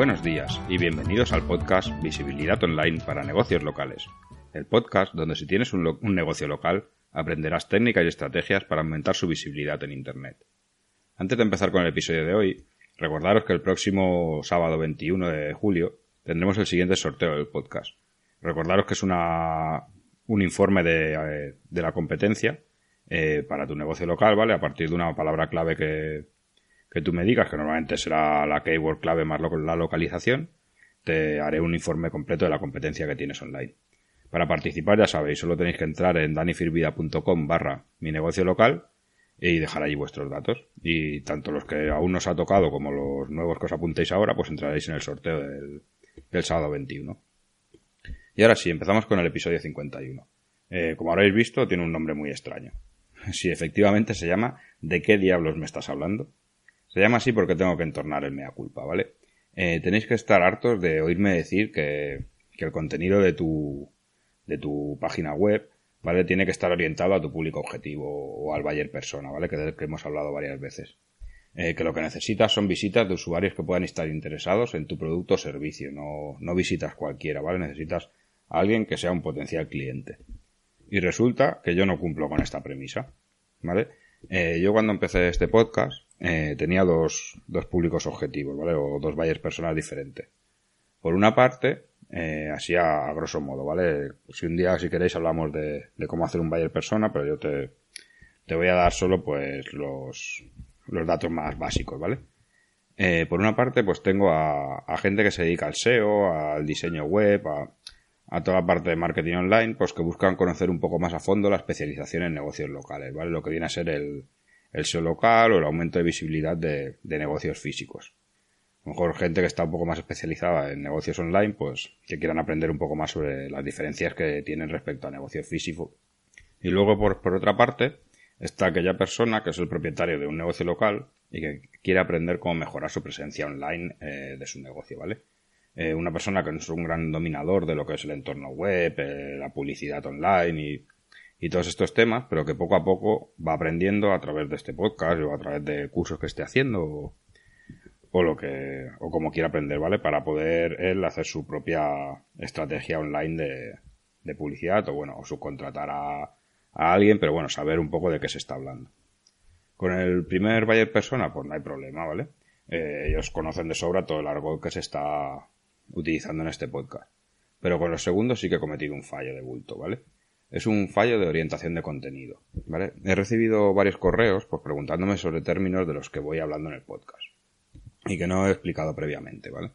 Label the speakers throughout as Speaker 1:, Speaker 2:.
Speaker 1: Buenos días y bienvenidos al podcast Visibilidad Online para Negocios Locales. El podcast donde si tienes un, negocio local aprenderás técnicas y estrategias para aumentar su visibilidad en Internet. Antes de empezar con el episodio de hoy, recordaros que el próximo sábado 21 de julio tendremos el siguiente sorteo del podcast. Recordaros que es una, un informe de, eh, la competencia eh, para tu negocio local, ¿vale? A partir de una palabra clave que, que tú me digas, que normalmente será la keyword clave más la localización, te haré un informe completo de la competencia que tienes online. Para participar, ya sabéis, solo tenéis que entrar en danifirvida.com barra mi negocio local y dejar allí vuestros datos. Y tanto los que aún no os ha tocado como los nuevos que os apuntéis ahora, pues entraréis en el sorteo del, sábado 21. Y ahora sí, empezamos con el episodio 51. Eh, como habréis visto, tiene un nombre muy extraño. Sí, efectivamente se llama ¿De qué diablos me estás hablando? Se llama así porque tengo que entornar el mea culpa, ¿vale? Eh, tenéis que estar hartos de oírme decir que, que el contenido de tu, de tu página web, ¿vale? Tiene que estar orientado a tu público objetivo o al buyer persona, ¿vale? Que del que hemos hablado varias veces. Eh, que lo que necesitas son visitas de usuarios que puedan estar interesados en tu producto o servicio, no, no visitas cualquiera, ¿vale? Necesitas a alguien que sea un potencial cliente. Y resulta que yo no cumplo con esta premisa, ¿vale? Eh, yo cuando empecé este podcast eh, tenía dos, dos públicos objetivos, ¿vale? O dos buyers personas diferentes. Por una parte, eh, así a, a grosso modo, ¿vale? Si un día, si queréis, hablamos de, de cómo hacer un buyer persona, pero yo te, te voy a dar solo, pues, los, los datos más básicos, ¿vale? Eh, por una parte, pues tengo a, a gente que se dedica al SEO, al diseño web, a, a toda la parte de marketing online, pues que buscan conocer un poco más a fondo la especialización en negocios locales, ¿vale? Lo que viene a ser el, el SEO local o el aumento de visibilidad de, negocios físicos. A lo mejor gente que está un poco más especializada en negocios online, pues que quieran aprender un poco más sobre las diferencias que tienen respecto a negocios físicos. Y luego, por, por otra parte, está aquella persona que es el propietario de un negocio local y que quiere aprender cómo mejorar su presencia online eh, de su negocio, ¿vale? Eh, una persona que no es un gran dominador de lo que es el entorno web, eh, la publicidad online y, y todos estos temas, pero que poco a poco va aprendiendo a través de este podcast o a través de cursos que esté haciendo o, lo que o como quiera aprender, ¿vale? Para poder él hacer su propia estrategia online de, de publicidad o bueno, o subcontratar a, a alguien, pero bueno, saber un poco de qué se está hablando. Con el primer buyer persona, pues no hay problema, ¿vale? Eh, ellos conocen de sobra todo el argot que se está utilizando en este podcast. Pero con los segundos sí que he cometido un fallo de bulto, ¿vale? Es un fallo de orientación de contenido, ¿vale? He recibido varios correos, pues preguntándome sobre términos de los que voy hablando en el podcast. Y que no he explicado previamente, ¿vale?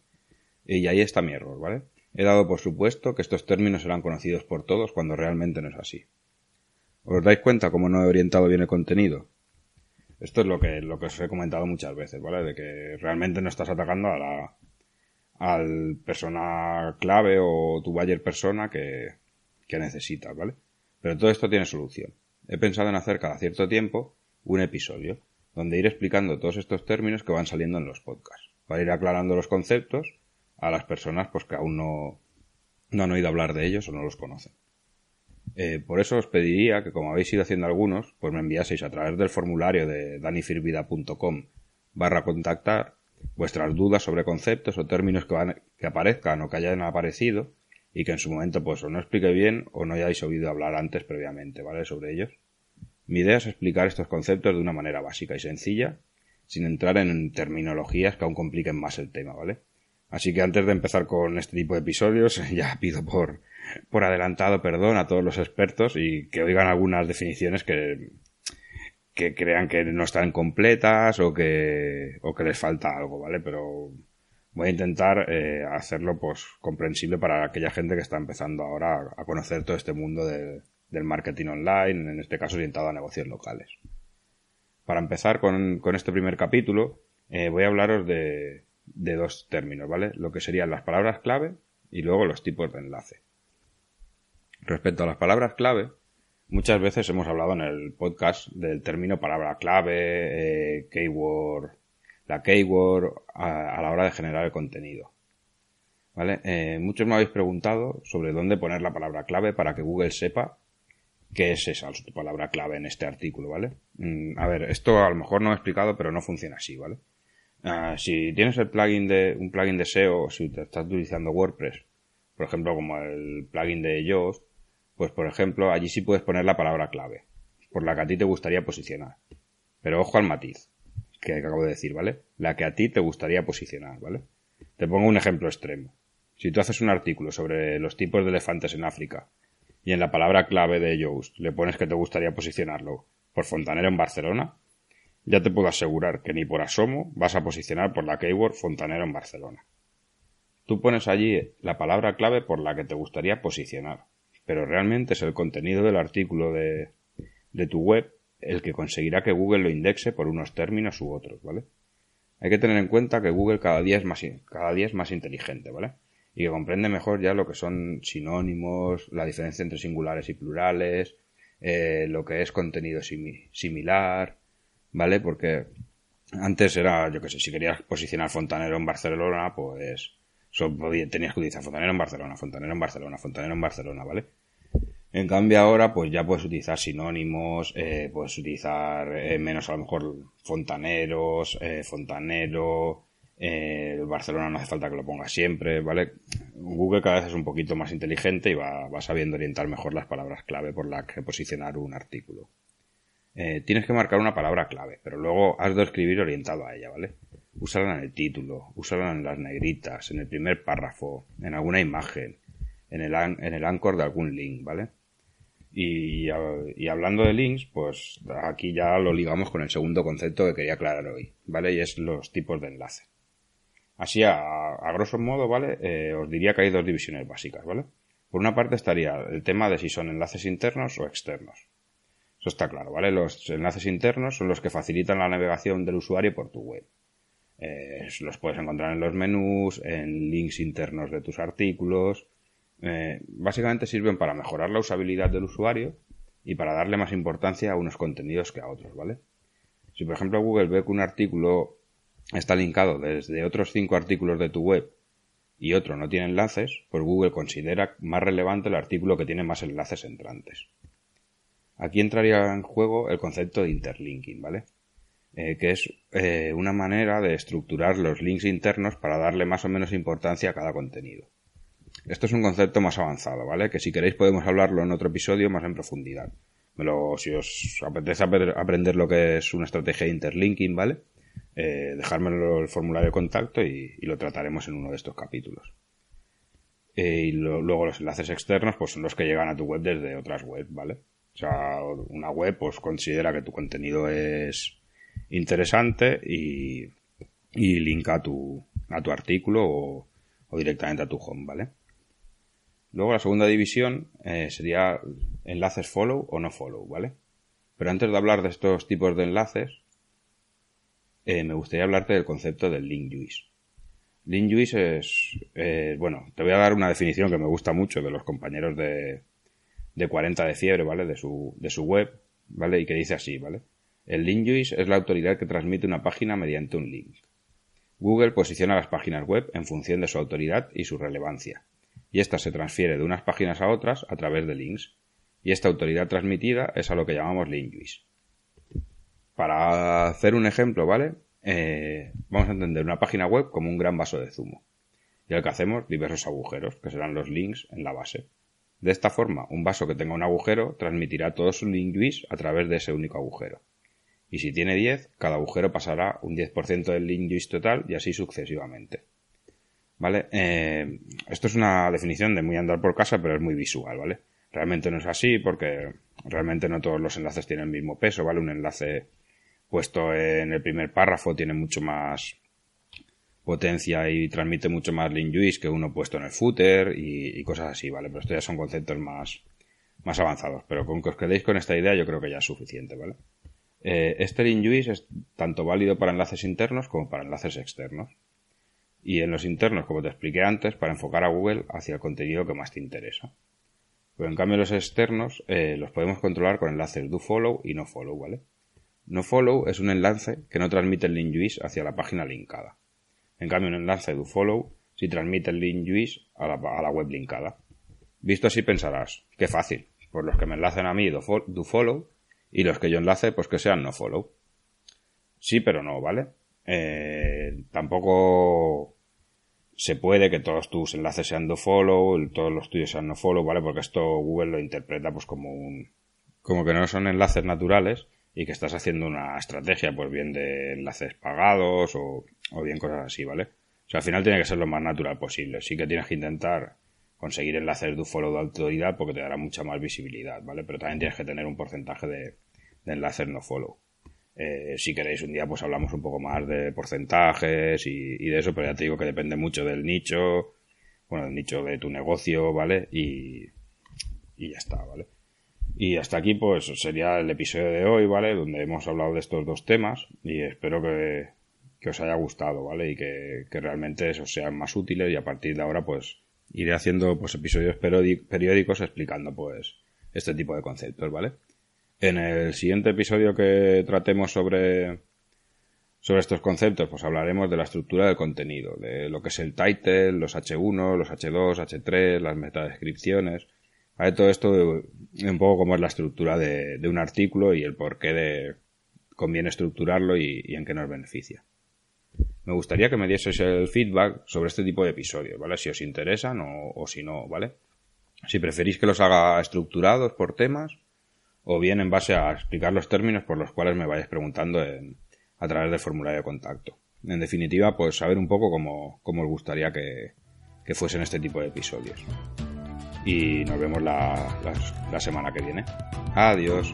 Speaker 1: Y ahí está mi error, ¿vale? He dado por supuesto que estos términos serán conocidos por todos cuando realmente no es así. ¿Os dais cuenta cómo no he orientado bien el contenido? Esto es lo que, lo que os he comentado muchas veces, ¿vale? De que realmente no estás atacando a la, al persona clave o tu buyer persona que, que necesitas, ¿vale? Pero todo esto tiene solución. He pensado en hacer cada cierto tiempo un episodio donde ir explicando todos estos términos que van saliendo en los podcasts, para ir aclarando los conceptos a las personas pues que aún no, no han oído hablar de ellos o no los conocen. Eh, por eso os pediría que, como habéis ido haciendo algunos, pues me enviaseis a través del formulario de danifirvida.com barra contactar vuestras dudas sobre conceptos o términos que, van, que aparezcan o que hayan aparecido y que en su momento pues o no explique bien o no hayáis oído hablar antes previamente, ¿vale? Sobre ellos. Mi idea es explicar estos conceptos de una manera básica y sencilla, sin entrar en terminologías que aún compliquen más el tema, ¿vale? Así que antes de empezar con este tipo de episodios, ya pido por, por adelantado perdón a todos los expertos y que oigan algunas definiciones que, que crean que no están completas o que, o que les falta algo, ¿vale? Pero voy a intentar eh, hacerlo pues comprensible para aquella gente que está empezando ahora a, conocer todo este mundo del marketing online, en este caso orientado a negocios locales. Para empezar con, este primer capítulo, eh, voy a hablaros de, de dos términos, ¿vale? Lo que serían las palabras clave y luego los tipos de enlace. Respecto a las palabras clave, muchas veces hemos hablado en el podcast del término palabra clave, eh, keyword, la keyword a, la hora de generar el contenido. ¿Vale? Eh, muchos me habéis preguntado sobre dónde poner la palabra clave para que Google sepa qué es esa palabra clave en este artículo, ¿vale? Mm, a ver, esto a lo mejor no he explicado, pero no funciona así, ¿vale? Ah, si tienes el plugin de, un plugin de SEO, si te estás utilizando WordPress, por ejemplo, como el plugin de Yoast, pues por ejemplo, allí sí puedes poner la palabra clave, por la que a ti te gustaría posicionar. Pero ojo al matiz, que acabo de decir, ¿vale? La que a ti te gustaría posicionar, ¿vale? Te pongo un ejemplo extremo. Si tú haces un artículo sobre los tipos de elefantes en África y en la palabra clave de Yoast le pones que te gustaría posicionarlo por fontanero en Barcelona, ya te puedo asegurar que ni por asomo vas a posicionar por la keyword fontanero en Barcelona. Tú pones allí la palabra clave por la que te gustaría posicionar, pero realmente es el contenido del artículo de, de tu web el que conseguirá que Google lo indexe por unos términos u otros, ¿vale? Hay que tener en cuenta que Google cada día es más, cada día es más inteligente, ¿vale? Y que comprende mejor ya lo que son sinónimos, la diferencia entre singulares y plurales, eh, lo que es contenido similar, ¿vale? Porque antes era, yo qué sé, si querías posicionar fontanero en Barcelona, pues tenías que utilizar fontanero en Barcelona, fontanero en Barcelona, fontanero en Barcelona, ¿vale? En cambio ahora, pues ya puedes utilizar sinónimos, eh, puedes utilizar eh, menos a lo mejor fontaneros, eh, fontanero, eh, Barcelona no hace falta que lo pongas siempre, ¿vale? Google cada vez es un poquito más inteligente y va, va sabiendo orientar mejor las palabras clave por las que posicionar un artículo. Tienes que marcar una palabra clave, pero luego has de escribir orientado a ella, ¿vale? Úsala en el título, úsala en las negritas, en el primer párrafo, en alguna imagen, en el, en el anchor de algún link, ¿vale? Y, hablando de links, pues aquí ya lo ligamos con el segundo concepto que quería aclarar hoy, ¿vale? Y es los tipos de enlace. Así, a, a grosso modo, ¿vale? Eh, os diría que hay dos divisiones básicas, ¿vale? Por una parte estaría el tema de si son enlaces internos o externos. Eso está claro, ¿vale? Los enlaces internos son los que facilitan la navegación del usuario por tu web. Eh, los puedes encontrar en los menús, en links internos de tus artículos. Eh, básicamente sirven para mejorar la usabilidad del usuario y para darle más importancia a unos contenidos que a otros, ¿vale? Si por ejemplo Google ve que un artículo está linkado desde otros cinco artículos de tu web y otro no tiene enlaces, pues Google considera más relevante el artículo que tiene más enlaces entrantes. Aquí entraría en juego el concepto de interlinking, ¿vale? Eh, que es eh, una manera de estructurar los links internos para darle más o menos importancia a cada contenido. Esto es un concepto más avanzado, ¿vale? Que si queréis podemos hablarlo en otro episodio más en profundidad. si os apetece aprender lo que es una estrategia de interlinking, ¿vale? Eh, dejármelo el formulario de contacto y, lo trataremos en uno de estos capítulos. y luego los enlaces externos pues son los que llegan a tu web desde otras webs, ¿vale? O sea, una web pues considera que tu contenido es interesante y, y linka a tu, a tu artículo o, directamente a tu home, ¿vale? Luego la segunda división eh, sería enlaces follow o no follow, ¿vale? Pero antes de hablar de estos tipos de enlaces, eh, me gustaría hablarte del concepto del link juice. Link juice es, eh, bueno, te voy a dar una definición que me gusta mucho de los compañeros de, de 40 de fiebre, ¿vale? De su, de su web, ¿vale? Y que dice así, ¿vale? El link juice es la autoridad que transmite una página mediante un link. Google posiciona las páginas web en función de su autoridad y su relevancia, y esta se transfiere de unas páginas a otras a través de links, y esta autoridad transmitida es a lo que llamamos link juice. Para hacer un ejemplo, ¿vale? Eh, vamos a entender una página web como un gran vaso de zumo, y al que hacemos diversos agujeros, que serán los links en la base. De esta forma, un vaso que tenga un agujero transmitirá todo su link a través de ese único agujero. Y si tiene 10, cada agujero pasará un 10% del link total y así sucesivamente. ¿Vale? Eh, esto es una definición de muy andar por casa, pero es muy visual, ¿vale? Realmente no es así porque realmente no todos los enlaces tienen el mismo peso, ¿vale? Un enlace puesto en el primer párrafo tiene mucho más potencia y transmite mucho más LinJuice que uno puesto en el footer y, cosas así, ¿vale? Pero estos ya son conceptos más, más avanzados. Pero con que os quedéis con esta idea yo creo que ya es suficiente, ¿vale? Eh, este LinJuice es tanto válido para enlaces internos como para enlaces externos. Y en los internos, como te expliqué antes, para enfocar a Google hacia el contenido que más te interesa. Pero en cambio los externos eh, los podemos controlar con enlaces doFollow y nofollow, ¿vale? Nofollow es un enlace que no transmite el link juice hacia la página linkada. En cambio, un enlace doFollow sí transmite el link juice a la, web linkada. Visto así pensarás, qué fácil, pues los que me enlacen a mí doFollow y los que yo enlace pues que sean nofollow. Sí, pero no, ¿vale? Eh, tampoco se puede que todos tus enlaces sean dofollow, todos los tuyos sean nofollow, ¿vale? Porque esto Google lo interpreta pues como un como que no son enlaces naturales y que estás haciendo una estrategia, pues bien de enlaces pagados o, o bien cosas así, ¿vale? O sea, al final tiene que ser lo más natural posible. Sí que tienes que intentar conseguir enlaces de follow de autoridad porque te dará mucha más visibilidad, ¿vale? Pero también tienes que tener un porcentaje de, enlaces no follow. Eh, si queréis un día pues hablamos un poco más de porcentajes y, de eso, pero ya te digo que depende mucho del nicho, bueno, del nicho de tu negocio, ¿vale? Y, y ya está, ¿vale? Y hasta aquí pues sería el episodio de hoy, ¿vale? Donde hemos hablado de estos dos temas y espero que, os haya gustado, ¿vale? Y que, realmente esos sean más útiles y a partir de ahora pues iré haciendo pues episodios periódicos explicando pues este tipo de conceptos, ¿vale? En el siguiente episodio que tratemos sobre sobre estos conceptos, pues hablaremos de la estructura del contenido, de lo que es el title, los H1, los H2, H3, las metadescripciones, todo esto un poco como es la estructura de, un artículo y el por qué de, conviene estructurarlo y, en qué nos beneficia. Me gustaría que me dieseis el feedback sobre este tipo de episodios, ¿vale? Si os interesan o, si no, ¿vale? Si preferís que los haga estructurados por temas o bien en base a explicar los términos por los cuales me vayáis preguntando a través del formulario de contacto. En definitiva, pues saber un poco cómo, os gustaría que fuesen este tipo de episodios y nos vemos la, la, semana que viene. Adiós.